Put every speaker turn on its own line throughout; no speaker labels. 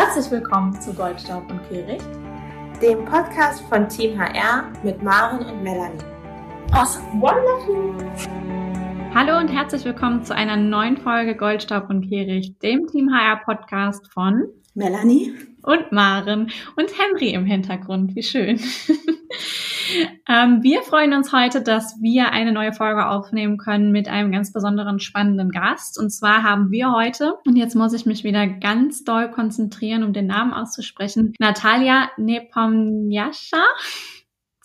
Herzlich willkommen zu Goldstaub und Kehricht,
dem Podcast von Team HR mit Maren und Melanie.
Awesome, wonderful! Hallo und herzlich willkommen zu einer neuen Folge Goldstaub und Kehricht, dem Team HR Podcast von
Melanie
und Maren und Henry im Hintergrund. Wie schön. ähm, wir freuen uns heute, dass wir eine neue Folge aufnehmen können mit einem ganz besonderen spannenden Gast. Und zwar haben wir heute, und jetzt muss ich mich wieder ganz doll konzentrieren, um den Namen auszusprechen, Natalia Nepomniascha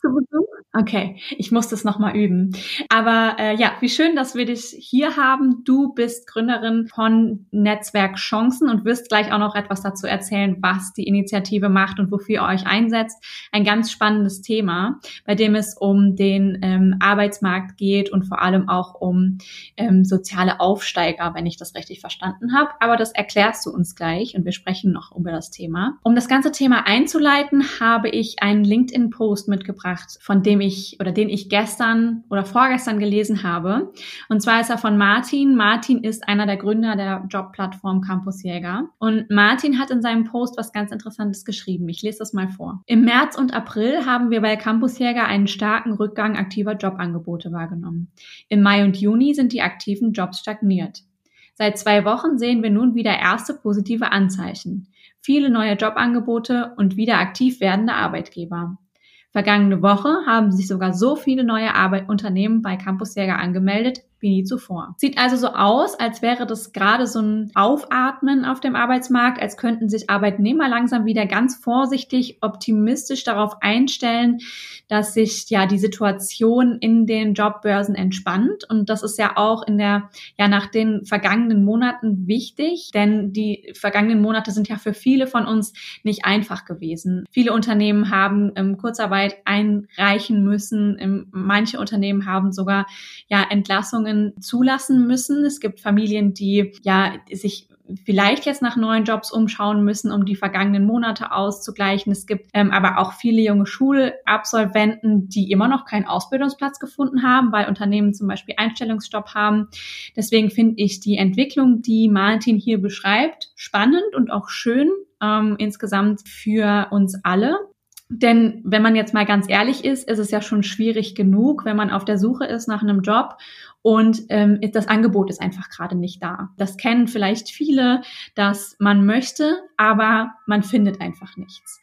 zu Besuch. Okay, ich muss das nochmal üben. Aber äh, ja, wie schön, dass wir dich hier haben. Du bist Gründerin von Netzwerk Chancen und wirst gleich auch noch etwas dazu erzählen, was die Initiative macht und wofür ihr euch einsetzt. Ein ganz spannendes Thema, bei dem es um den ähm, Arbeitsmarkt geht und vor allem auch um ähm, soziale Aufsteiger, wenn ich das richtig verstanden habe. Aber das erklärst du uns gleich und wir sprechen noch über das Thema. Um das ganze Thema einzuleiten, habe ich einen LinkedIn-Post mitgebracht, von dem ich oder den ich gestern oder vorgestern gelesen habe. Und zwar ist er von Martin. Martin ist einer der Gründer der Jobplattform Campus Jäger. Und Martin hat in seinem Post was ganz Interessantes geschrieben. Ich lese das mal vor. Im März und April haben wir bei Campus Jäger einen starken Rückgang aktiver Jobangebote wahrgenommen. Im Mai und Juni sind die aktiven Jobs stagniert. Seit zwei Wochen sehen wir nun wieder erste positive Anzeichen. Viele neue Jobangebote und wieder aktiv werdende Arbeitgeber. Vergangene Woche haben sich sogar so viele neue Arbeit Unternehmen bei Campus Jäger angemeldet wie nie zuvor. Sieht also so aus, als wäre das gerade so ein Aufatmen auf dem Arbeitsmarkt, als könnten sich Arbeitnehmer langsam wieder ganz vorsichtig, optimistisch darauf einstellen, dass sich ja die Situation in den Jobbörsen entspannt. Und das ist ja auch in der, ja, nach den vergangenen Monaten wichtig, denn die vergangenen Monate sind ja für viele von uns nicht einfach gewesen. Viele Unternehmen haben ähm, Kurzarbeit einreichen müssen. Ähm, manche Unternehmen haben sogar ja Entlassungen Entscheidungen zulassen müssen. Es gibt Familien, die ja sich vielleicht jetzt nach neuen Jobs umschauen müssen, um die vergangenen Monate auszugleichen. Es gibt ähm, aber auch viele junge Schulabsolventen, die immer noch keinen Ausbildungsplatz gefunden haben, weil Unternehmen zum Beispiel Einstellungsstopp haben. Deswegen finde ich die Entwicklung, die Martin hier beschreibt, spannend und auch schön ähm, insgesamt für uns alle. Denn wenn man jetzt mal ganz ehrlich ist, ist es ja schon schwierig genug, wenn man auf der Suche ist nach einem Job und ähm, das Angebot ist einfach gerade nicht da. Das kennen vielleicht viele, dass man möchte, aber man findet einfach nichts.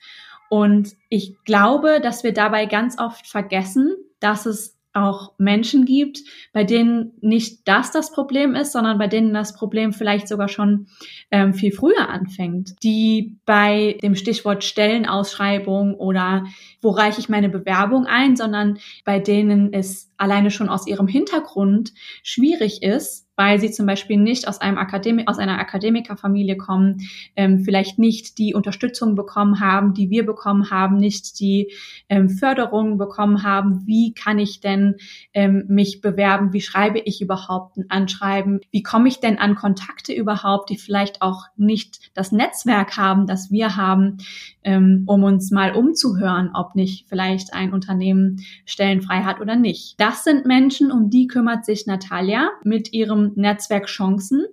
Und ich glaube, dass wir dabei ganz oft vergessen, dass es auch Menschen gibt, bei denen nicht das das Problem ist, sondern bei denen das Problem vielleicht sogar schon ähm, viel früher anfängt, die bei dem Stichwort Stellenausschreibung oder wo reiche ich meine Bewerbung ein, sondern bei denen es alleine schon aus ihrem Hintergrund schwierig ist, weil sie zum Beispiel nicht aus einem Akademi aus einer Akademikerfamilie kommen, ähm, vielleicht nicht die Unterstützung bekommen haben, die wir bekommen haben, nicht die ähm, Förderung bekommen haben. Wie kann ich denn ähm, mich bewerben? Wie schreibe ich überhaupt ein Anschreiben? Wie komme ich denn an Kontakte überhaupt, die vielleicht auch nicht das Netzwerk haben, das wir haben, ähm, um uns mal umzuhören, ob nicht vielleicht ein Unternehmen Stellen frei hat oder nicht. Das sind Menschen, um die kümmert sich Natalia mit ihrem Netzwerk Chancen.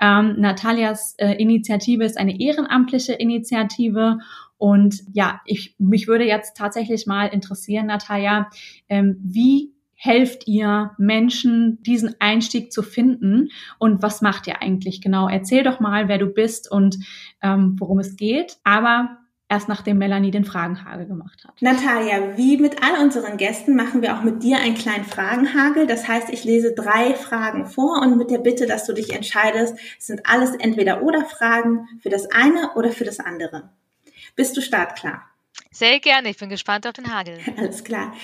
Ähm, Natalias äh, Initiative ist eine ehrenamtliche Initiative und ja, ich, mich würde jetzt tatsächlich mal interessieren, Natalia, ähm, wie helft ihr Menschen, diesen Einstieg zu finden und was macht ihr eigentlich genau? Erzähl doch mal, wer du bist und ähm, worum es geht. Aber erst nachdem Melanie den Fragenhagel gemacht hat.
Natalia, wie mit all unseren Gästen machen wir auch mit dir einen kleinen Fragenhagel. Das heißt, ich lese drei Fragen vor und mit der Bitte, dass du dich entscheidest, es sind alles entweder oder Fragen für das eine oder für das andere. Bist du startklar?
Sehr gerne, ich bin gespannt auf den Hagel.
Alles klar.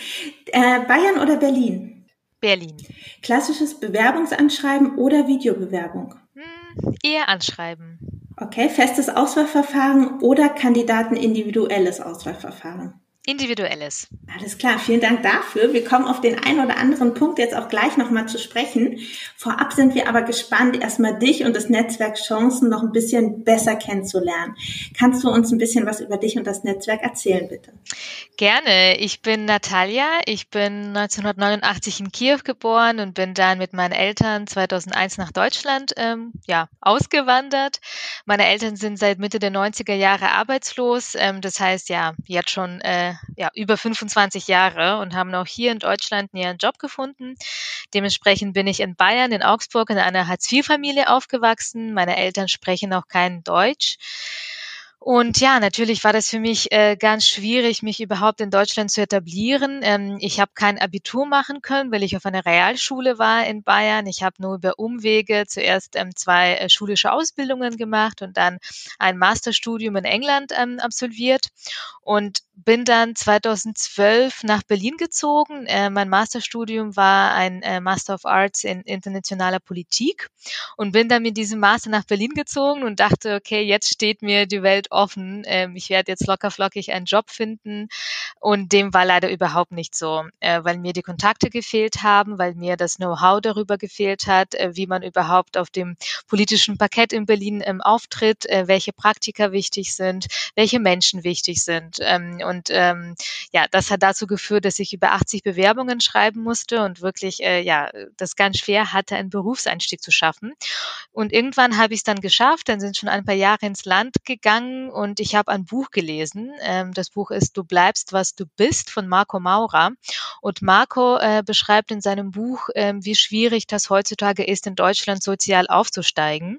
Äh, Bayern oder Berlin?
Berlin.
Klassisches Bewerbungsanschreiben oder Videobewerbung?
Hm, eher anschreiben.
Okay, festes Auswahlverfahren oder Kandidaten individuelles Auswahlverfahren?
Individuelles.
Alles klar, vielen Dank dafür. Wir kommen auf den einen oder anderen Punkt jetzt auch gleich nochmal zu sprechen. Vorab sind wir aber gespannt, erstmal dich und das Netzwerk Chancen noch ein bisschen besser kennenzulernen. Kannst du uns ein bisschen was über dich und das Netzwerk erzählen, bitte?
Gerne. Ich bin Natalia. Ich bin 1989 in Kiew geboren und bin dann mit meinen Eltern 2001 nach Deutschland ähm, ja, ausgewandert. Meine Eltern sind seit Mitte der 90er Jahre arbeitslos. Ähm, das heißt ja, jetzt schon äh, ja, über 25 Jahre und haben auch hier in Deutschland ihren Job gefunden. Dementsprechend bin ich in Bayern, in Augsburg in einer Hartz-IV-Familie aufgewachsen. Meine Eltern sprechen auch kein Deutsch. Und ja, natürlich war das für mich äh, ganz schwierig, mich überhaupt in Deutschland zu etablieren. Ähm, ich habe kein Abitur machen können, weil ich auf einer Realschule war in Bayern. Ich habe nur über Umwege zuerst ähm, zwei äh, schulische Ausbildungen gemacht und dann ein Masterstudium in England ähm, absolviert und bin dann 2012 nach Berlin gezogen. Äh, mein Masterstudium war ein äh, Master of Arts in internationaler Politik und bin dann mit diesem Master nach Berlin gezogen und dachte, okay, jetzt steht mir die Welt offen. Ähm, ich werde jetzt locker flockig einen Job finden. Und dem war leider überhaupt nicht so, äh, weil mir die Kontakte gefehlt haben, weil mir das Know-how darüber gefehlt hat, äh, wie man überhaupt auf dem politischen Parkett in Berlin ähm, auftritt, äh, welche Praktika wichtig sind, welche Menschen wichtig sind. Ähm, und ähm, ja, das hat dazu geführt, dass ich über 80 Bewerbungen schreiben musste und wirklich äh, ja das ganz schwer hatte, einen Berufseinstieg zu schaffen. Und irgendwann habe ich es dann geschafft. Dann sind schon ein paar Jahre ins Land gegangen und ich habe ein Buch gelesen. Ähm, das Buch ist Du bleibst, was du bist von Marco Maurer. Und Marco äh, beschreibt in seinem Buch, äh, wie schwierig das heutzutage ist, in Deutschland sozial aufzusteigen.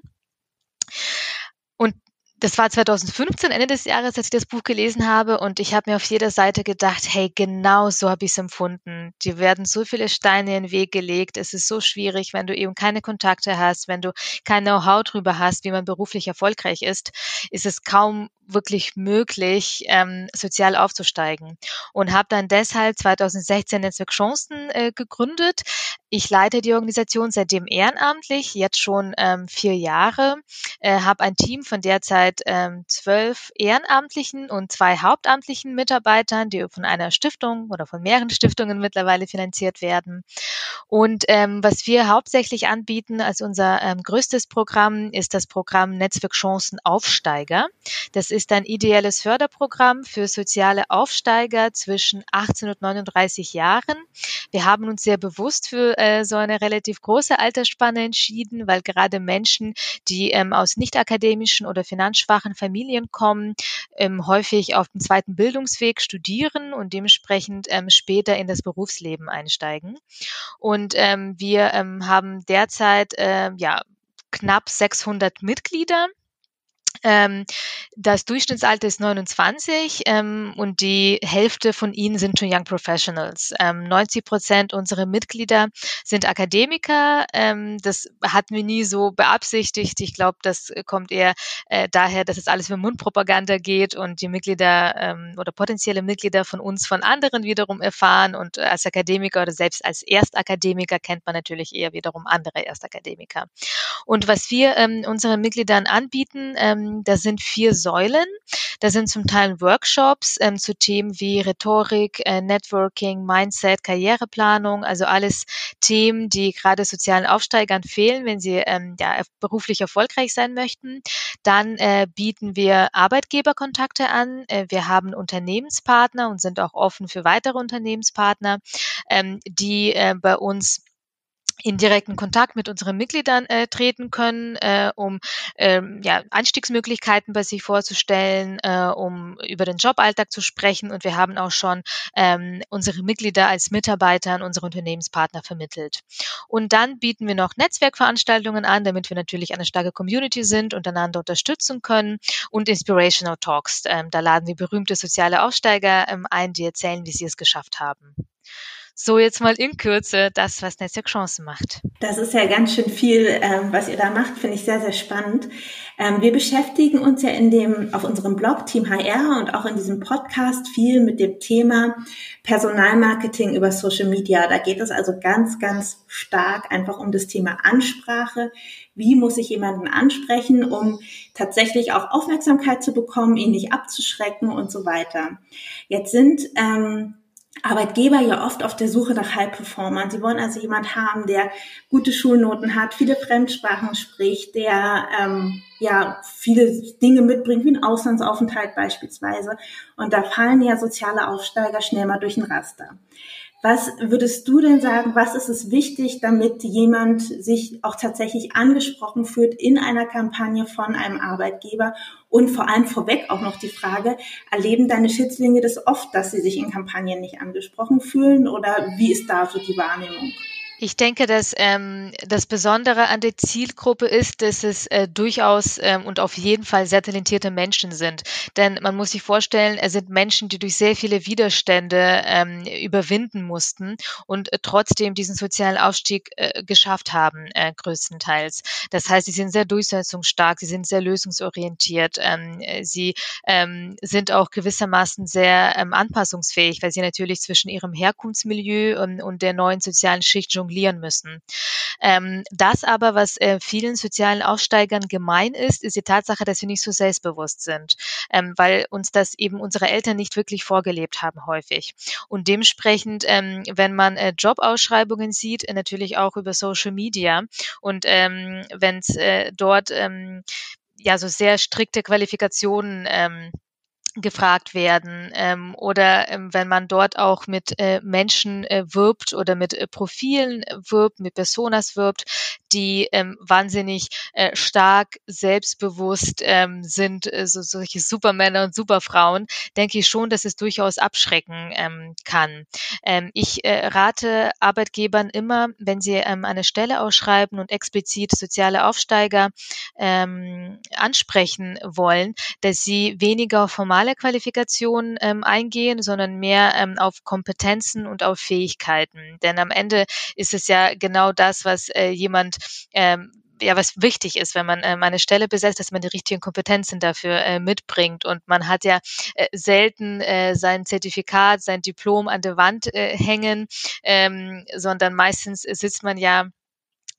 Das war 2015, Ende des Jahres, als ich das Buch gelesen habe und ich habe mir auf jeder Seite gedacht, hey, genau so habe ich es empfunden. Dir werden so viele Steine in den Weg gelegt. Es ist so schwierig, wenn du eben keine Kontakte hast, wenn du kein Know-how drüber hast, wie man beruflich erfolgreich ist, ist es kaum wirklich möglich, ähm, sozial aufzusteigen. Und habe dann deshalb 2016 Netzwerk Chancen äh, gegründet. Ich leite die Organisation seitdem ehrenamtlich, jetzt schon ähm, vier Jahre, äh, habe ein Team von derzeit ähm, zwölf ehrenamtlichen und zwei hauptamtlichen Mitarbeitern, die von einer Stiftung oder von mehreren Stiftungen mittlerweile finanziert werden. Und ähm, was wir hauptsächlich anbieten als unser ähm, größtes Programm ist das Programm Netzwerk Chancen Aufsteiger. Das ist ein ideelles Förderprogramm für soziale Aufsteiger zwischen 18 und 39 Jahren. Wir haben uns sehr bewusst für äh, so eine relativ große Altersspanne entschieden, weil gerade Menschen, die ähm, aus nicht akademischen oder finanzschwachen Familien kommen, ähm, häufig auf dem zweiten Bildungsweg studieren und dementsprechend ähm, später in das Berufsleben einsteigen. Und ähm, wir ähm, haben derzeit äh, ja knapp 600 Mitglieder ähm, das Durchschnittsalter ist 29 ähm, und die Hälfte von ihnen sind schon Young Professionals. Ähm, 90 Prozent unserer Mitglieder sind Akademiker. Ähm, das hatten wir nie so beabsichtigt. Ich glaube, das kommt eher äh, daher, dass es alles für Mundpropaganda geht und die Mitglieder ähm, oder potenzielle Mitglieder von uns von anderen wiederum erfahren. Und als Akademiker oder selbst als Erstakademiker kennt man natürlich eher wiederum andere Erstakademiker. Und was wir ähm, unseren Mitgliedern anbieten, ähm, da sind vier Säulen. Da sind zum Teil Workshops ähm, zu Themen wie Rhetorik, äh, Networking, Mindset, Karriereplanung, also alles Themen, die gerade sozialen Aufsteigern fehlen, wenn sie ähm, ja, beruflich erfolgreich sein möchten. Dann äh, bieten wir Arbeitgeberkontakte an. Äh, wir haben Unternehmenspartner und sind auch offen für weitere Unternehmenspartner, ähm, die äh, bei uns in direkten Kontakt mit unseren Mitgliedern äh, treten können, äh, um ähm, ja, Einstiegsmöglichkeiten bei sich vorzustellen, äh, um über den Joballtag zu sprechen. Und wir haben auch schon ähm, unsere Mitglieder als Mitarbeiter an unsere Unternehmenspartner vermittelt. Und dann bieten wir noch Netzwerkveranstaltungen an, damit wir natürlich eine starke Community sind und einander unterstützen können und Inspirational Talks. Ähm, da laden wir berühmte soziale Aufsteiger ähm, ein, die erzählen, wie sie es geschafft haben. So jetzt mal in Kürze das, was Netzwerk Chancen macht.
Das ist ja ganz schön viel, ähm, was ihr da macht, finde ich sehr, sehr spannend. Ähm, wir beschäftigen uns ja in dem, auf unserem Blog Team HR und auch in diesem Podcast viel mit dem Thema Personalmarketing über Social Media. Da geht es also ganz, ganz stark einfach um das Thema Ansprache. wie muss ich jemanden ansprechen, um tatsächlich auch Aufmerksamkeit zu bekommen, ihn nicht abzuschrecken und so weiter. Jetzt sind ähm, Arbeitgeber ja oft auf der Suche nach High-Performern. Sie wollen also jemand haben, der gute Schulnoten hat, viele Fremdsprachen spricht, der ähm, ja viele Dinge mitbringt, wie ein Auslandsaufenthalt beispielsweise. Und da fallen ja soziale Aufsteiger schnell mal durch ein Raster. Was würdest du denn sagen, was ist es wichtig, damit jemand sich auch tatsächlich angesprochen fühlt in einer Kampagne von einem Arbeitgeber? Und vor allem vorweg auch noch die Frage, erleben deine Schützlinge das oft, dass sie sich in Kampagnen nicht angesprochen fühlen oder wie ist da so die Wahrnehmung?
Ich denke, dass ähm, das Besondere an der Zielgruppe ist, dass es äh, durchaus ähm, und auf jeden Fall sehr talentierte Menschen sind. Denn man muss sich vorstellen, es sind Menschen, die durch sehr viele Widerstände ähm, überwinden mussten und äh, trotzdem diesen sozialen Aufstieg äh, geschafft haben, äh, größtenteils. Das heißt, sie sind sehr durchsetzungsstark, sie sind sehr lösungsorientiert, ähm, sie ähm, sind auch gewissermaßen sehr ähm, anpassungsfähig, weil sie natürlich zwischen ihrem Herkunftsmilieu und, und der neuen sozialen Schicht jonglieren müssen. Ähm, das aber, was äh, vielen sozialen Aufsteigern gemein ist, ist die Tatsache, dass wir nicht so selbstbewusst sind, ähm, weil uns das eben unsere Eltern nicht wirklich vorgelebt haben häufig. Und dementsprechend, ähm, wenn man äh, Jobausschreibungen sieht, äh, natürlich auch über Social Media und ähm, wenn es äh, dort ähm, ja so sehr strikte Qualifikationen ähm, gefragt werden ähm, oder ähm, wenn man dort auch mit äh, Menschen äh, wirbt oder mit äh, Profilen wirbt, mit Personas wirbt, die ähm, wahnsinnig äh, stark selbstbewusst ähm, sind, äh, so, solche Supermänner und Superfrauen, denke ich schon, dass es durchaus abschrecken ähm, kann. Ähm, ich äh, rate Arbeitgebern immer, wenn sie ähm, eine Stelle ausschreiben und explizit soziale Aufsteiger ähm, ansprechen wollen, dass sie weniger formale Qualifikationen ähm, eingehen, sondern mehr ähm, auf Kompetenzen und auf Fähigkeiten. Denn am Ende ist es ja genau das, was äh, jemand ähm, ja, was wichtig ist, wenn man ähm, eine Stelle besetzt, dass man die richtigen Kompetenzen dafür äh, mitbringt. Und man hat ja äh, selten äh, sein Zertifikat, sein Diplom an der Wand äh, hängen, ähm, sondern meistens sitzt man ja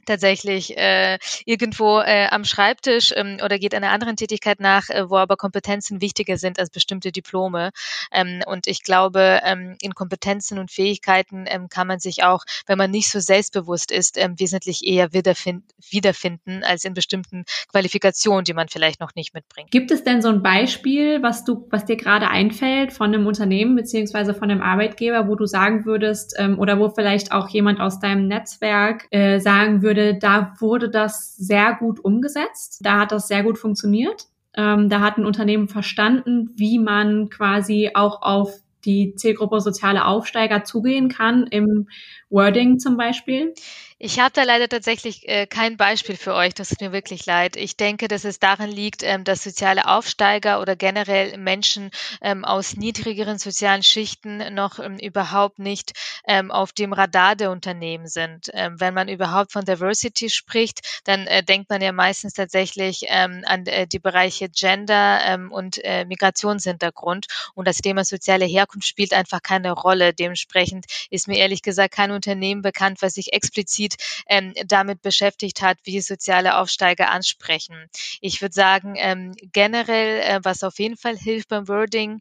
tatsächlich äh, irgendwo äh, am Schreibtisch ähm, oder geht einer anderen Tätigkeit nach, äh, wo aber Kompetenzen wichtiger sind als bestimmte Diplome. Ähm, und ich glaube, ähm, in Kompetenzen und Fähigkeiten ähm, kann man sich auch, wenn man nicht so selbstbewusst ist, ähm, wesentlich eher wiederfind wiederfinden als in bestimmten Qualifikationen, die man vielleicht noch nicht mitbringt.
Gibt es denn so ein Beispiel, was du, was dir gerade einfällt von einem Unternehmen beziehungsweise von einem Arbeitgeber, wo du sagen würdest ähm, oder wo vielleicht auch jemand aus deinem Netzwerk äh, sagen würde, würde, da wurde das sehr gut umgesetzt. Da hat das sehr gut funktioniert. Ähm, da hat ein Unternehmen verstanden, wie man quasi auch auf die Zielgruppe soziale Aufsteiger zugehen kann im Wording zum Beispiel.
Ich habe da leider tatsächlich äh, kein Beispiel für euch. Das tut mir wirklich leid. Ich denke, dass es daran liegt, ähm, dass soziale Aufsteiger oder generell Menschen ähm, aus niedrigeren sozialen Schichten noch ähm, überhaupt nicht ähm, auf dem Radar der Unternehmen sind. Ähm, wenn man überhaupt von Diversity spricht, dann äh, denkt man ja meistens tatsächlich ähm, an äh, die Bereiche Gender und äh, Migrationshintergrund. Und das Thema soziale Herkunft spielt einfach keine Rolle. Dementsprechend ist mir ehrlich gesagt kein Unternehmen bekannt, was sich explizit explizit ähm, damit beschäftigt hat, wie soziale Aufsteiger ansprechen. Ich würde sagen, ähm, generell, äh, was auf jeden Fall hilft beim Wording,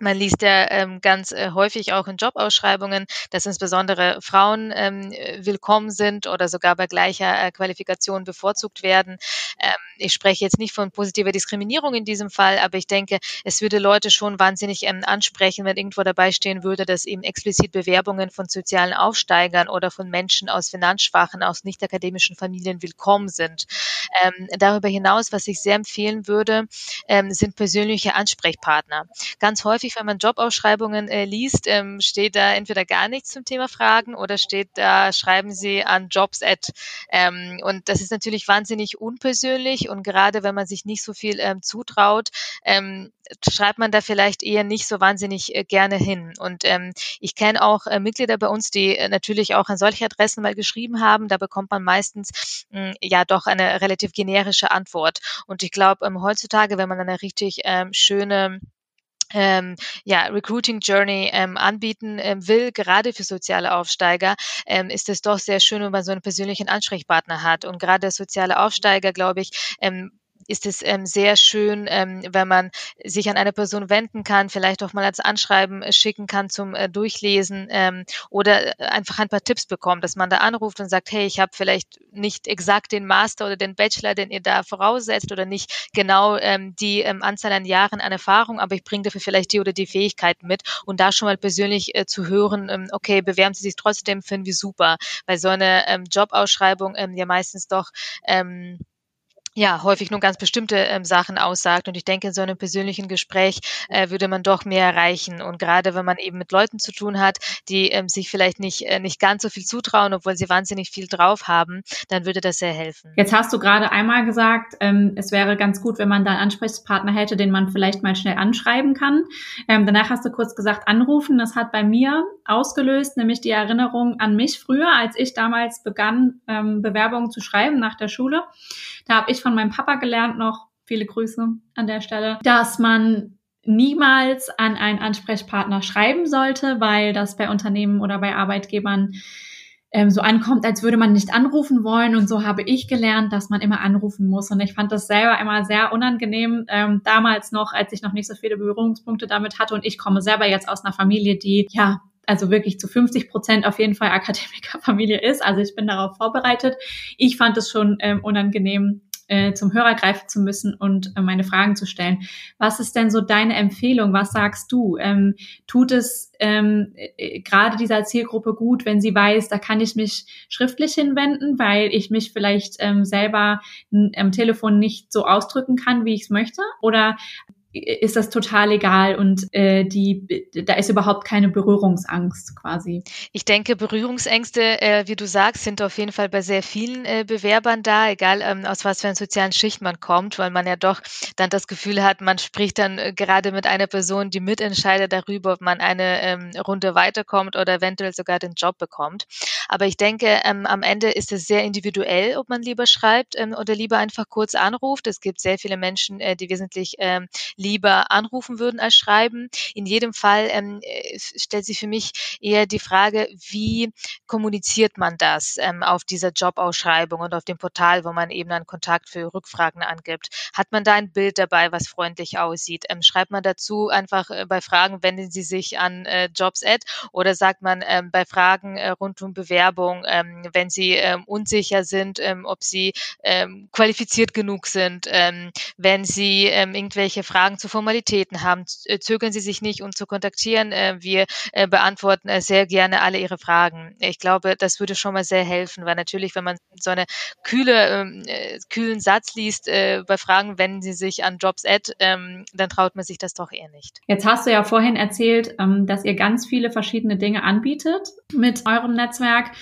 man liest ja ähm, ganz äh, häufig auch in Jobausschreibungen, dass insbesondere Frauen ähm, willkommen sind oder sogar bei gleicher äh, Qualifikation bevorzugt werden. Ähm, ich spreche jetzt nicht von positiver Diskriminierung in diesem Fall, aber ich denke, es würde Leute schon wahnsinnig ähm, ansprechen, wenn irgendwo dabei stehen würde, dass eben explizit Bewerbungen von sozialen Aufsteigern oder von Menschen aus finanzschwachen, aus nicht akademischen Familien willkommen sind. Ähm, darüber hinaus, was ich sehr empfehlen würde, ähm, sind persönliche Ansprechpartner. Ganz häufig häufig, wenn man Jobausschreibungen äh, liest, ähm, steht da entweder gar nichts zum Thema Fragen oder steht da, schreiben Sie an Jobs at. Ähm, und das ist natürlich wahnsinnig unpersönlich und gerade wenn man sich nicht so viel ähm, zutraut, ähm, schreibt man da vielleicht eher nicht so wahnsinnig äh, gerne hin. Und ähm, ich kenne auch äh, Mitglieder bei uns, die äh, natürlich auch an solche Adressen mal geschrieben haben. Da bekommt man meistens mh, ja doch eine relativ generische Antwort. Und ich glaube, ähm, heutzutage, wenn man eine richtig ähm, schöne ähm, ja, Recruiting Journey ähm, anbieten ähm, will, gerade für soziale Aufsteiger, ähm, ist es doch sehr schön, wenn man so einen persönlichen Ansprechpartner hat. Und gerade soziale Aufsteiger, glaube ich, ähm, ist es ähm, sehr schön, ähm, wenn man sich an eine Person wenden kann, vielleicht auch mal als Anschreiben äh, schicken kann zum äh, Durchlesen ähm, oder äh, einfach ein paar Tipps bekommt, dass man da anruft und sagt, hey, ich habe vielleicht nicht exakt den Master oder den Bachelor, den ihr da voraussetzt oder nicht genau ähm, die ähm, Anzahl an Jahren an Erfahrung, aber ich bringe dafür vielleicht die oder die Fähigkeiten mit und da schon mal persönlich äh, zu hören, ähm, okay, bewerben Sie sich trotzdem, finden wir super, weil so eine ähm, Jobausschreibung ähm, ja meistens doch ähm, ja, häufig nur ganz bestimmte ähm, Sachen aussagt. Und ich denke, in so einem persönlichen Gespräch äh, würde man doch mehr erreichen. Und gerade wenn man eben mit Leuten zu tun hat, die ähm, sich vielleicht nicht, äh, nicht ganz so viel zutrauen, obwohl sie wahnsinnig viel drauf haben, dann würde das sehr helfen.
Jetzt hast du gerade einmal gesagt, ähm, es wäre ganz gut, wenn man da einen Ansprechpartner hätte, den man vielleicht mal schnell anschreiben kann. Ähm, danach hast du kurz gesagt, anrufen. Das hat bei mir ausgelöst, nämlich die Erinnerung an mich früher, als ich damals begann, ähm, Bewerbungen zu schreiben nach der Schule. Da habe ich von meinem Papa gelernt noch, viele Grüße an der Stelle, dass man niemals an einen Ansprechpartner schreiben sollte, weil das bei Unternehmen oder bei Arbeitgebern ähm, so ankommt, als würde man nicht anrufen wollen. Und so habe ich gelernt, dass man immer anrufen muss. Und ich fand das selber immer sehr unangenehm, ähm, damals noch, als ich noch nicht so viele Berührungspunkte damit hatte. Und ich komme selber jetzt aus einer Familie, die ja also wirklich zu 50 Prozent auf jeden Fall Akademikerfamilie ist. Also ich bin darauf vorbereitet. Ich fand es schon ähm, unangenehm, äh, zum Hörer greifen zu müssen und äh, meine Fragen zu stellen. Was ist denn so deine Empfehlung? Was sagst du? Ähm, tut es ähm, äh, gerade dieser Zielgruppe gut, wenn sie weiß, da kann ich mich schriftlich hinwenden, weil ich mich vielleicht ähm, selber am Telefon nicht so ausdrücken kann, wie ich es möchte? Oder ist das total egal und äh, die da ist überhaupt keine Berührungsangst quasi.
Ich denke, Berührungsängste, äh, wie du sagst, sind auf jeden Fall bei sehr vielen äh, Bewerbern da, egal ähm, aus was für einer sozialen Schicht man kommt, weil man ja doch dann das Gefühl hat, man spricht dann äh, gerade mit einer Person, die mitentscheidet darüber, ob man eine ähm, Runde weiterkommt oder eventuell sogar den Job bekommt. Aber ich denke, ähm, am Ende ist es sehr individuell, ob man lieber schreibt ähm, oder lieber einfach kurz anruft. Es gibt sehr viele Menschen, äh, die wesentlich ähm, lieber anrufen würden als schreiben. In jedem Fall ähm, äh, stellt sich für mich eher die Frage, wie kommuniziert man das ähm, auf dieser Jobausschreibung und auf dem Portal, wo man eben einen Kontakt für Rückfragen angibt. Hat man da ein Bild dabei, was freundlich aussieht? Ähm, schreibt man dazu einfach äh, bei Fragen, wenden Sie sich an äh, Jobs-Ad oder sagt man ähm, bei Fragen äh, rund um Bewerbung, ähm, wenn Sie ähm, unsicher sind, ähm, ob Sie ähm, qualifiziert genug sind, ähm, wenn Sie ähm, irgendwelche Fragen Fragen zu Formalitäten haben, äh, zögern Sie sich nicht, uns zu kontaktieren. Äh, wir äh, beantworten sehr gerne alle Ihre Fragen. Ich glaube, das würde schon mal sehr helfen, weil natürlich, wenn man so eine kühle, ähm, kühlen Satz liest bei Fragen, wenden Sie sich an Jobs Ad, ähm, dann traut man sich das doch eher nicht.
Jetzt hast du ja vorhin erzählt, ähm, dass ihr ganz viele verschiedene Dinge anbietet mit eurem Netzwerk.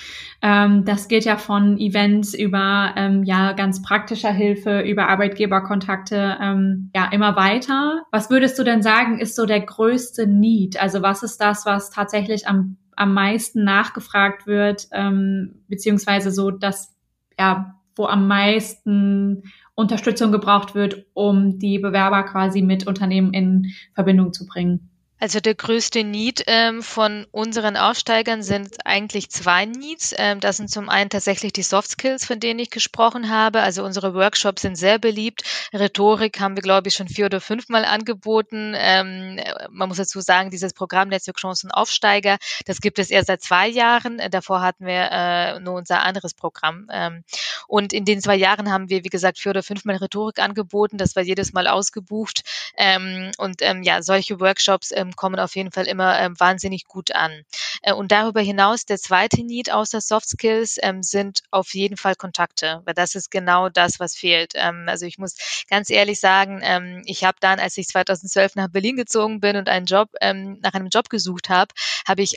Das geht ja von Events über ja ganz praktischer Hilfe, über Arbeitgeberkontakte, ja immer weiter. Was würdest du denn sagen, ist so der größte Need? Also was ist das, was tatsächlich am, am meisten nachgefragt wird, ähm, beziehungsweise so das, ja, wo am meisten Unterstützung gebraucht wird, um die Bewerber quasi mit Unternehmen in Verbindung zu bringen?
Also der größte Need ähm, von unseren Aussteigern sind eigentlich zwei Needs. Ähm, das sind zum einen tatsächlich die Soft Skills, von denen ich gesprochen habe. Also unsere Workshops sind sehr beliebt. Rhetorik haben wir, glaube ich, schon vier oder fünfmal angeboten. Ähm, man muss dazu sagen, dieses Programm Netzwerk Chancen Aufsteiger, das gibt es erst seit zwei Jahren. Davor hatten wir äh, nur unser anderes Programm. Ähm, und in den zwei Jahren haben wir, wie gesagt, vier oder fünfmal Rhetorik angeboten. Das war jedes Mal ausgebucht. Ähm, und ähm, ja, solche Workshops ähm, kommen auf jeden Fall immer ähm, wahnsinnig gut an. Äh, und darüber hinaus, der zweite Need außer Soft Skills ähm, sind auf jeden Fall Kontakte, weil das ist genau das, was fehlt. Ähm, also ich muss ganz ehrlich sagen, ähm, ich habe dann, als ich 2012 nach Berlin gezogen bin und einen Job ähm, nach einem Job gesucht habe, habe ich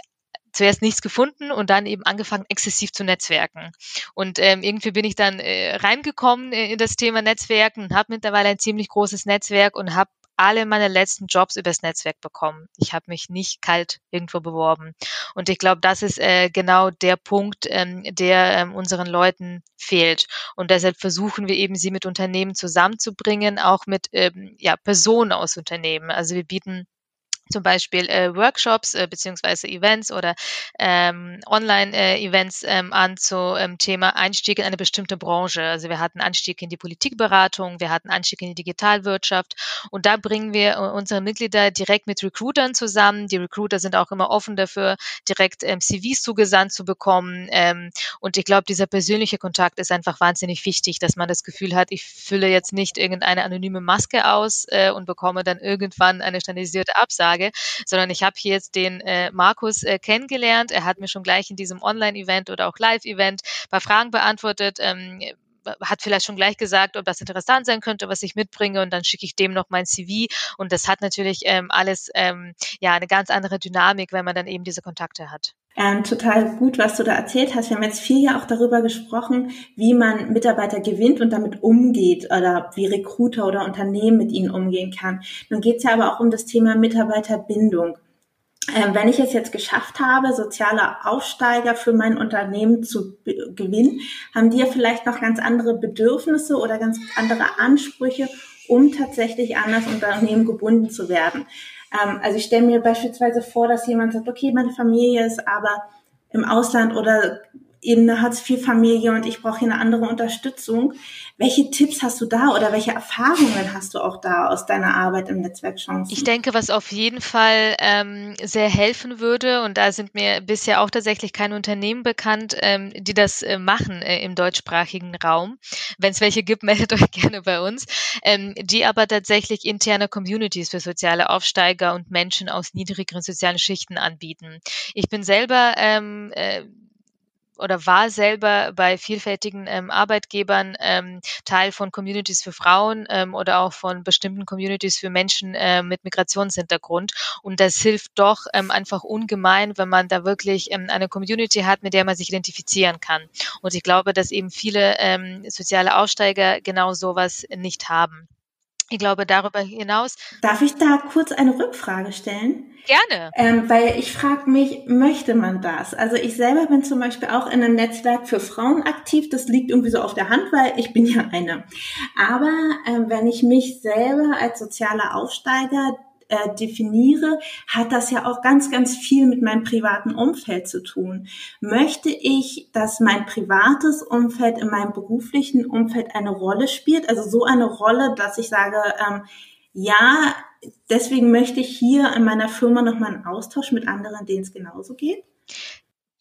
zuerst nichts gefunden und dann eben angefangen, exzessiv zu netzwerken. Und ähm, irgendwie bin ich dann äh, reingekommen äh, in das Thema Netzwerken habe mittlerweile ein ziemlich großes Netzwerk und habe alle meine letzten Jobs übers Netzwerk bekommen. Ich habe mich nicht kalt irgendwo beworben. Und ich glaube, das ist äh, genau der Punkt, ähm, der ähm, unseren Leuten fehlt. Und deshalb versuchen wir eben, sie mit Unternehmen zusammenzubringen, auch mit ähm, ja, Personen aus Unternehmen. Also wir bieten zum Beispiel äh, Workshops äh, beziehungsweise Events oder ähm, Online-Events äh, ähm, an zum ähm, Thema Einstieg in eine bestimmte Branche. Also wir hatten Einstieg in die Politikberatung, wir hatten Einstieg in die Digitalwirtschaft und da bringen wir äh, unsere Mitglieder direkt mit Recruitern zusammen. Die Recruiter sind auch immer offen dafür, direkt ähm, CVs zugesandt zu bekommen. Ähm, und ich glaube, dieser persönliche Kontakt ist einfach wahnsinnig wichtig, dass man das Gefühl hat, ich fülle jetzt nicht irgendeine anonyme Maske aus äh, und bekomme dann irgendwann eine standardisierte Absage Frage, sondern ich habe hier jetzt den äh, Markus äh, kennengelernt. Er hat mir schon gleich in diesem Online-Event oder auch Live-Event ein paar Fragen beantwortet. Ähm, hat vielleicht schon gleich gesagt, ob das interessant sein könnte, was ich mitbringe und dann schicke ich dem noch mein CV und das hat natürlich ähm, alles ähm, ja eine ganz andere Dynamik, wenn man dann eben diese Kontakte hat.
Ähm, total gut, was du da erzählt hast. Wir haben jetzt viel ja auch darüber gesprochen, wie man Mitarbeiter gewinnt und damit umgeht oder wie Recruiter oder Unternehmen mit ihnen umgehen kann. Nun geht es ja aber auch um das Thema Mitarbeiterbindung. Ähm, wenn ich es jetzt geschafft habe, soziale Aufsteiger für mein Unternehmen zu gewinnen, haben die ja vielleicht noch ganz andere Bedürfnisse oder ganz andere Ansprüche, um tatsächlich an das Unternehmen gebunden zu werden. Ähm, also ich stelle mir beispielsweise vor, dass jemand sagt, okay, meine Familie ist aber im Ausland oder eben eine Hartz-IV-Familie und ich brauche hier eine andere Unterstützung. Welche Tipps hast du da oder welche Erfahrungen hast du auch da aus deiner Arbeit im Netzwerk Chancen?
Ich denke, was auf jeden Fall ähm, sehr helfen würde, und da sind mir bisher auch tatsächlich keine Unternehmen bekannt, ähm, die das äh, machen äh, im deutschsprachigen Raum. Wenn es welche gibt, meldet euch gerne bei uns. Ähm, die aber tatsächlich interne Communities für soziale Aufsteiger und Menschen aus niedrigeren sozialen Schichten anbieten. Ich bin selber ähm, äh, oder war selber bei vielfältigen ähm, Arbeitgebern ähm, Teil von Communities für Frauen ähm, oder auch von bestimmten Communities für Menschen äh, mit Migrationshintergrund. Und das hilft doch ähm, einfach ungemein, wenn man da wirklich ähm, eine Community hat, mit der man sich identifizieren kann. Und ich glaube, dass eben viele ähm, soziale Aussteiger genau sowas nicht haben. Ich glaube, darüber hinaus.
Darf ich da kurz eine Rückfrage stellen?
Gerne.
Ähm, weil ich frage mich, möchte man das? Also ich selber bin zum Beispiel auch in einem Netzwerk für Frauen aktiv. Das liegt irgendwie so auf der Hand, weil ich bin ja eine. Aber äh, wenn ich mich selber als sozialer Aufsteiger äh, definiere, hat das ja auch ganz, ganz viel mit meinem privaten Umfeld zu tun. Möchte ich, dass mein privates Umfeld in meinem beruflichen Umfeld eine Rolle spielt? Also so eine Rolle, dass ich sage, ähm, ja, deswegen möchte ich hier in meiner Firma nochmal einen Austausch mit anderen, denen es genauso geht?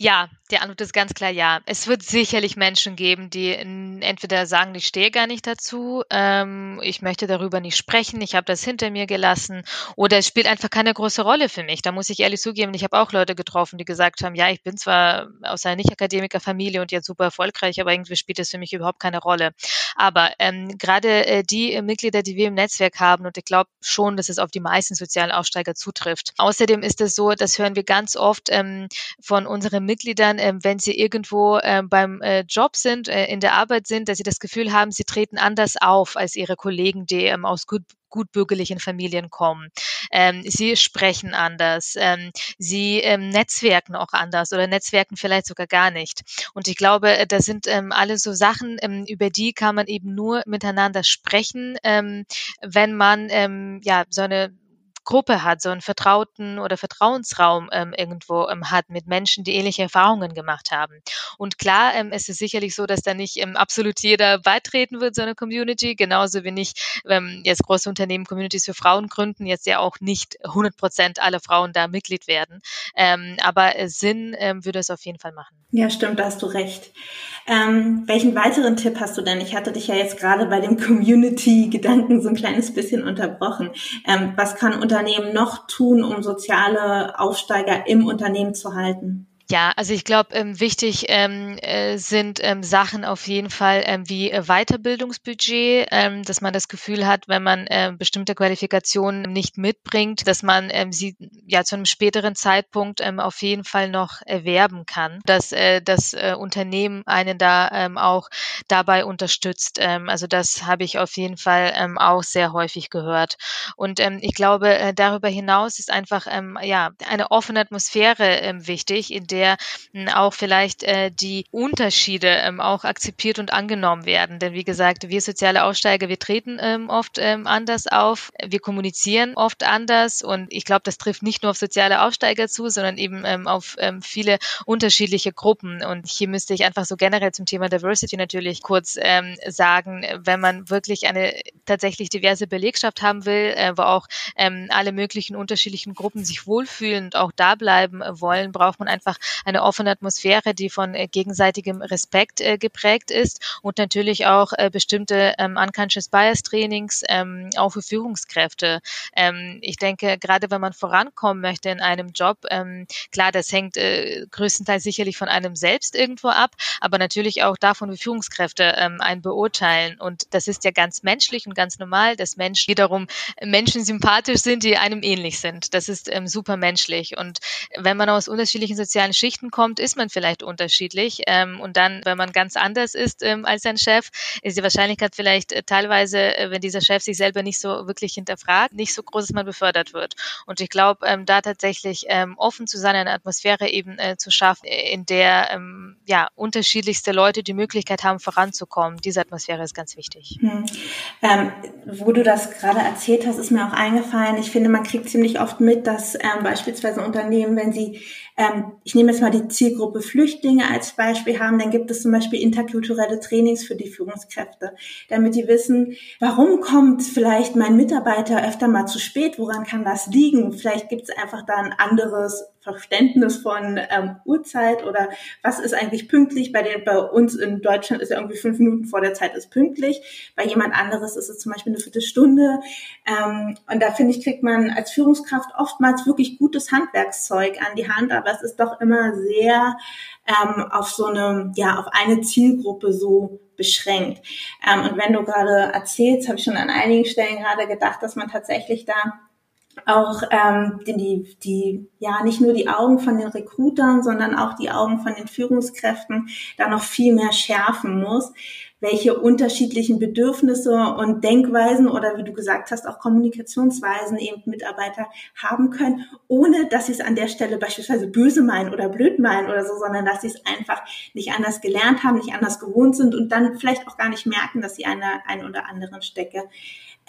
Ja, die Antwort ist ganz klar ja. Es wird sicherlich Menschen geben, die entweder sagen, ich stehe gar nicht dazu, ähm, ich möchte darüber nicht sprechen, ich habe das hinter mir gelassen oder es spielt einfach keine große Rolle für mich. Da muss ich ehrlich zugeben, ich habe auch Leute getroffen, die gesagt haben, ja, ich bin zwar aus einer Nicht-Akademiker-Familie und jetzt super erfolgreich, aber irgendwie spielt es für mich überhaupt keine Rolle. Aber ähm, gerade äh, die äh, Mitglieder, die wir im Netzwerk haben, und ich glaube schon, dass es auf die meisten sozialen Aufsteiger zutrifft. Außerdem ist es so, das hören wir ganz oft ähm, von unseren Mitgliedern, ähm, wenn sie irgendwo ähm, beim äh, Job sind, äh, in der Arbeit sind, dass sie das Gefühl haben, sie treten anders auf als ihre Kollegen, die ähm, aus gut gutbürgerlichen Familien kommen. Ähm, sie sprechen anders, ähm, sie ähm, netzwerken auch anders oder netzwerken vielleicht sogar gar nicht. Und ich glaube, äh, das sind ähm, alle so Sachen, ähm, über die kann man eben nur miteinander sprechen, ähm, wenn man ähm, ja so eine Gruppe hat, so einen vertrauten oder Vertrauensraum ähm, irgendwo ähm, hat mit Menschen, die ähnliche Erfahrungen gemacht haben. Und klar, ähm, es ist sicherlich so, dass da nicht ähm, absolut jeder beitreten wird, so eine Community, genauso wie nicht ähm, jetzt große Unternehmen Communities für Frauen gründen, jetzt ja auch nicht 100 Prozent alle Frauen da Mitglied werden. Ähm, aber Sinn ähm, würde es auf jeden Fall machen.
Ja, stimmt, da hast du recht. Ähm, welchen weiteren Tipp hast du denn? Ich hatte dich ja jetzt gerade bei dem Community-Gedanken so ein kleines bisschen unterbrochen. Ähm, was kann Unternehmen noch tun, um soziale Aufsteiger im Unternehmen zu halten?
Ja, also ich glaube, ähm, wichtig ähm, äh, sind ähm, Sachen auf jeden Fall ähm, wie äh, Weiterbildungsbudget, ähm, dass man das Gefühl hat, wenn man äh, bestimmte Qualifikationen nicht mitbringt, dass man ähm, sie ja zu einem späteren Zeitpunkt auf jeden Fall noch erwerben kann, dass äh, das äh, Unternehmen einen da auch dabei unterstützt. Also das habe ich auf jeden Fall auch sehr häufig gehört. Und ich glaube, äh, darüber hinaus ist einfach ja eine offene Atmosphäre wichtig, in der der hm, auch vielleicht äh, die Unterschiede ähm, auch akzeptiert und angenommen werden. Denn wie gesagt, wir soziale Aussteiger, wir treten ähm, oft ähm, anders auf, wir kommunizieren oft anders und ich glaube, das trifft nicht nur auf soziale Aussteiger zu, sondern eben auf viele unterschiedliche Gruppen. Und hier müsste ich einfach so generell zum Thema Diversity natürlich kurz sagen, wenn man wirklich eine tatsächlich diverse Belegschaft haben will, äh, wo auch alle möglichen unterschiedlichen Gruppen sich wohlfühlen und auch da bleiben wollen, braucht man einfach eine offene Atmosphäre, die von äh, gegenseitigem Respekt äh, geprägt ist und natürlich auch äh, bestimmte ähm, Unconscious Bias Trainings ähm, auch für Führungskräfte. Ähm, ich denke, gerade wenn man vorankommen möchte in einem Job, klar, das hängt größtenteils sicherlich von einem selbst irgendwo ab, aber natürlich auch davon, wie Führungskräfte einen beurteilen. Und das ist ja ganz menschlich und ganz normal, dass Menschen wiederum Menschen sympathisch sind, die einem ähnlich sind. Das ist ähm, super menschlich. Und wenn man aus unterschiedlichen sozialen Schichten kommt, ist man vielleicht unterschiedlich. Ähm, und dann, wenn man ganz anders ist ähm, als sein Chef, ist die Wahrscheinlichkeit vielleicht äh, teilweise, äh, wenn dieser Chef sich selber nicht so wirklich hinterfragt, nicht so groß, dass man befördert wird. Und ich glaube, ähm, da tatsächlich ähm, offen zu sein, eine Atmosphäre eben äh, zu schaffen, in der ähm, ja unterschiedlichste Leute die Möglichkeit haben, voranzukommen. Diese Atmosphäre ist ganz wichtig. Hm.
Ähm, wo du das gerade erzählt hast, ist mir auch eingefallen. Ich finde, man kriegt ziemlich oft mit, dass ähm, beispielsweise Unternehmen, wenn sie ähm, ich nehme jetzt mal die Zielgruppe Flüchtlinge als Beispiel haben, dann gibt es zum Beispiel interkulturelle Trainings für die Führungskräfte, damit die wissen, warum kommt vielleicht mein Mitarbeiter öfter mal zu spät, woran kann das liegen? Vielleicht gibt es einfach da ein anderes Verständnis von ähm, Uhrzeit oder was ist eigentlich pünktlich? Bei, den, bei uns in Deutschland ist ja irgendwie fünf Minuten vor der Zeit ist pünktlich. Bei jemand anderes ist es zum Beispiel eine Viertelstunde. Ähm, und da finde ich, kriegt man als Führungskraft oftmals wirklich gutes Handwerkszeug an die Hand, aber es ist doch immer sehr ähm, auf so eine, ja, auf eine Zielgruppe so beschränkt. Ähm, und wenn du gerade erzählst, habe ich schon an einigen Stellen gerade gedacht, dass man tatsächlich da auch ähm, die, die, ja, nicht nur die Augen von den Recruitern, sondern auch die Augen von den Führungskräften da noch viel mehr schärfen muss, welche unterschiedlichen Bedürfnisse und Denkweisen oder wie du gesagt hast, auch Kommunikationsweisen eben Mitarbeiter haben können, ohne dass sie es an der Stelle beispielsweise böse meinen oder blöd meinen oder so, sondern dass sie es einfach nicht anders gelernt haben, nicht anders gewohnt sind und dann vielleicht auch gar nicht merken, dass sie an der oder anderen Stecke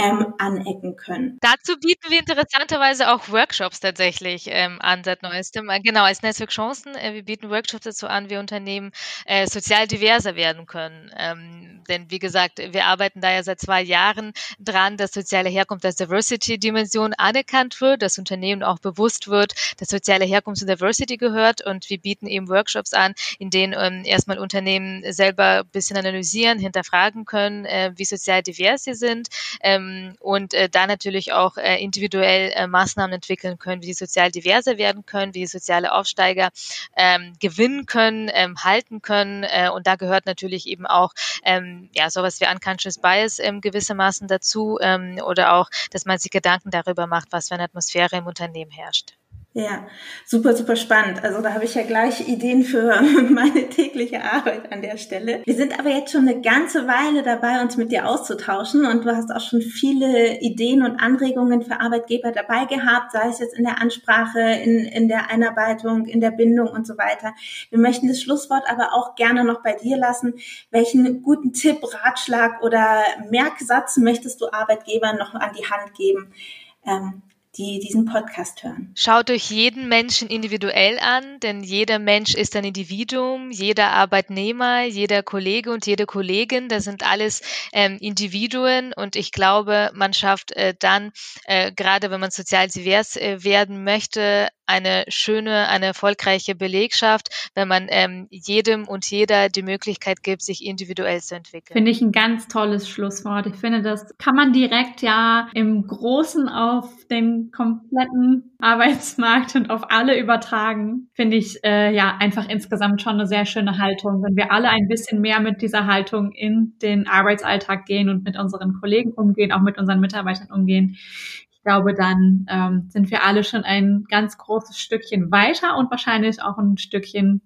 ähm, anecken können.
Dazu bieten wir interessanterweise auch Workshops tatsächlich ähm, an seit neuestem. Äh, genau, als Netzwerk Chancen. Äh, wir bieten Workshops dazu an, wie Unternehmen äh, sozial diverser werden können. Ähm, denn wie gesagt, wir arbeiten da ja seit zwei Jahren dran, dass soziale Herkunft als Diversity-Dimension anerkannt wird, dass Unternehmen auch bewusst wird, dass soziale Herkunft zu Diversity gehört und wir bieten eben Workshops an, in denen ähm, erstmal Unternehmen selber ein bisschen analysieren, hinterfragen können, äh, wie sozial divers sie sind. Ähm, ähm, und äh, da natürlich auch äh, individuell äh, Maßnahmen entwickeln können, wie die sozial diverser werden können, wie die soziale Aufsteiger ähm, gewinnen können, ähm, halten können. Äh, und da gehört natürlich eben auch ähm, ja sowas wie Unconscious Bias ähm, gewissermaßen dazu ähm, oder auch, dass man sich Gedanken darüber macht, was für eine Atmosphäre im Unternehmen herrscht.
Ja, super, super spannend. Also da habe ich ja gleich Ideen für meine tägliche Arbeit an der Stelle. Wir sind aber jetzt schon eine ganze Weile dabei, uns mit dir auszutauschen und du hast auch schon viele Ideen und Anregungen für Arbeitgeber dabei gehabt, sei es jetzt in der Ansprache, in, in der Einarbeitung, in der Bindung und so weiter. Wir möchten das Schlusswort aber auch gerne noch bei dir lassen. Welchen guten Tipp, Ratschlag oder Merksatz möchtest du Arbeitgebern noch an die Hand geben? Ähm, die diesen Podcast hören.
Schaut euch jeden Menschen individuell an, denn jeder Mensch ist ein Individuum, jeder Arbeitnehmer, jeder Kollege und jede Kollegin, das sind alles ähm, Individuen und ich glaube, man schafft äh, dann, äh, gerade wenn man sozial divers äh, werden möchte, eine schöne, eine erfolgreiche Belegschaft, wenn man ähm, jedem und jeder die Möglichkeit gibt, sich individuell zu entwickeln.
Finde ich ein ganz tolles Schlusswort. Ich finde, das kann man direkt ja im Großen auf den kompletten Arbeitsmarkt und auf alle übertragen. Finde ich äh, ja einfach insgesamt schon eine sehr schöne Haltung. Wenn wir alle ein bisschen mehr mit dieser Haltung in den Arbeitsalltag gehen und mit unseren Kollegen umgehen, auch mit unseren Mitarbeitern umgehen, ich glaube, dann ähm, sind wir alle schon ein ganz großes Stückchen weiter und wahrscheinlich auch ein Stückchen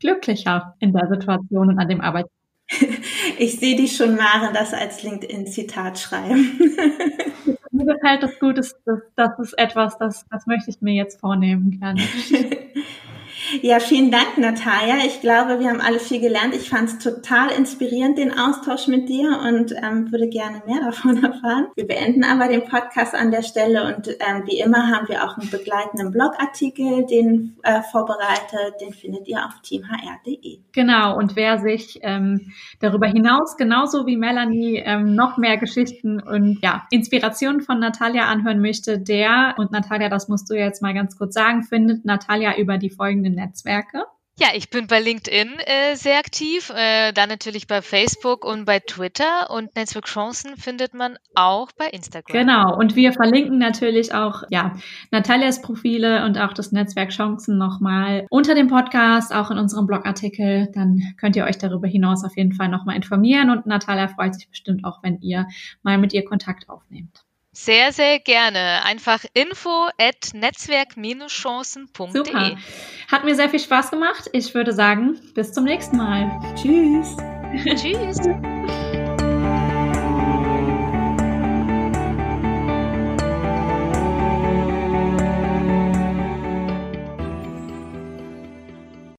glücklicher in der Situation und an dem Arbeit.
Ich sehe dich schon, Maren, das als LinkedIn-Zitat schreiben.
mir gefällt das gut, das, das, das ist etwas, das, das möchte ich mir jetzt vornehmen gerne.
Ja, vielen Dank, Natalia. Ich glaube, wir haben alle viel gelernt. Ich fand es total inspirierend, den Austausch mit dir und ähm, würde gerne mehr davon erfahren. Wir beenden aber den Podcast an der Stelle und ähm, wie immer haben wir auch einen begleitenden Blogartikel, den äh, vorbereitet. Den findet ihr auf teamhr.de.
Genau. Und wer sich ähm, darüber hinaus genauso wie Melanie ähm, noch mehr Geschichten und ja Inspirationen von Natalia anhören möchte, der und Natalia, das musst du jetzt mal ganz kurz sagen, findet Natalia über die folgenden Netzwerke?
Ja, ich bin bei LinkedIn äh, sehr aktiv, äh, dann natürlich bei Facebook und bei Twitter und Netzwerkchancen findet man auch bei Instagram.
Genau, und wir verlinken natürlich auch ja, Natalias Profile und auch das Netzwerk Chancen nochmal unter dem Podcast, auch in unserem Blogartikel. Dann könnt ihr euch darüber hinaus auf jeden Fall nochmal informieren und Natalia freut sich bestimmt auch, wenn ihr mal mit ihr Kontakt aufnehmt.
Sehr, sehr gerne. Einfach info at netzwerk-chancen.de. Super.
Hat mir sehr viel Spaß gemacht. Ich würde sagen, bis zum nächsten Mal.
Tschüss.
Tschüss.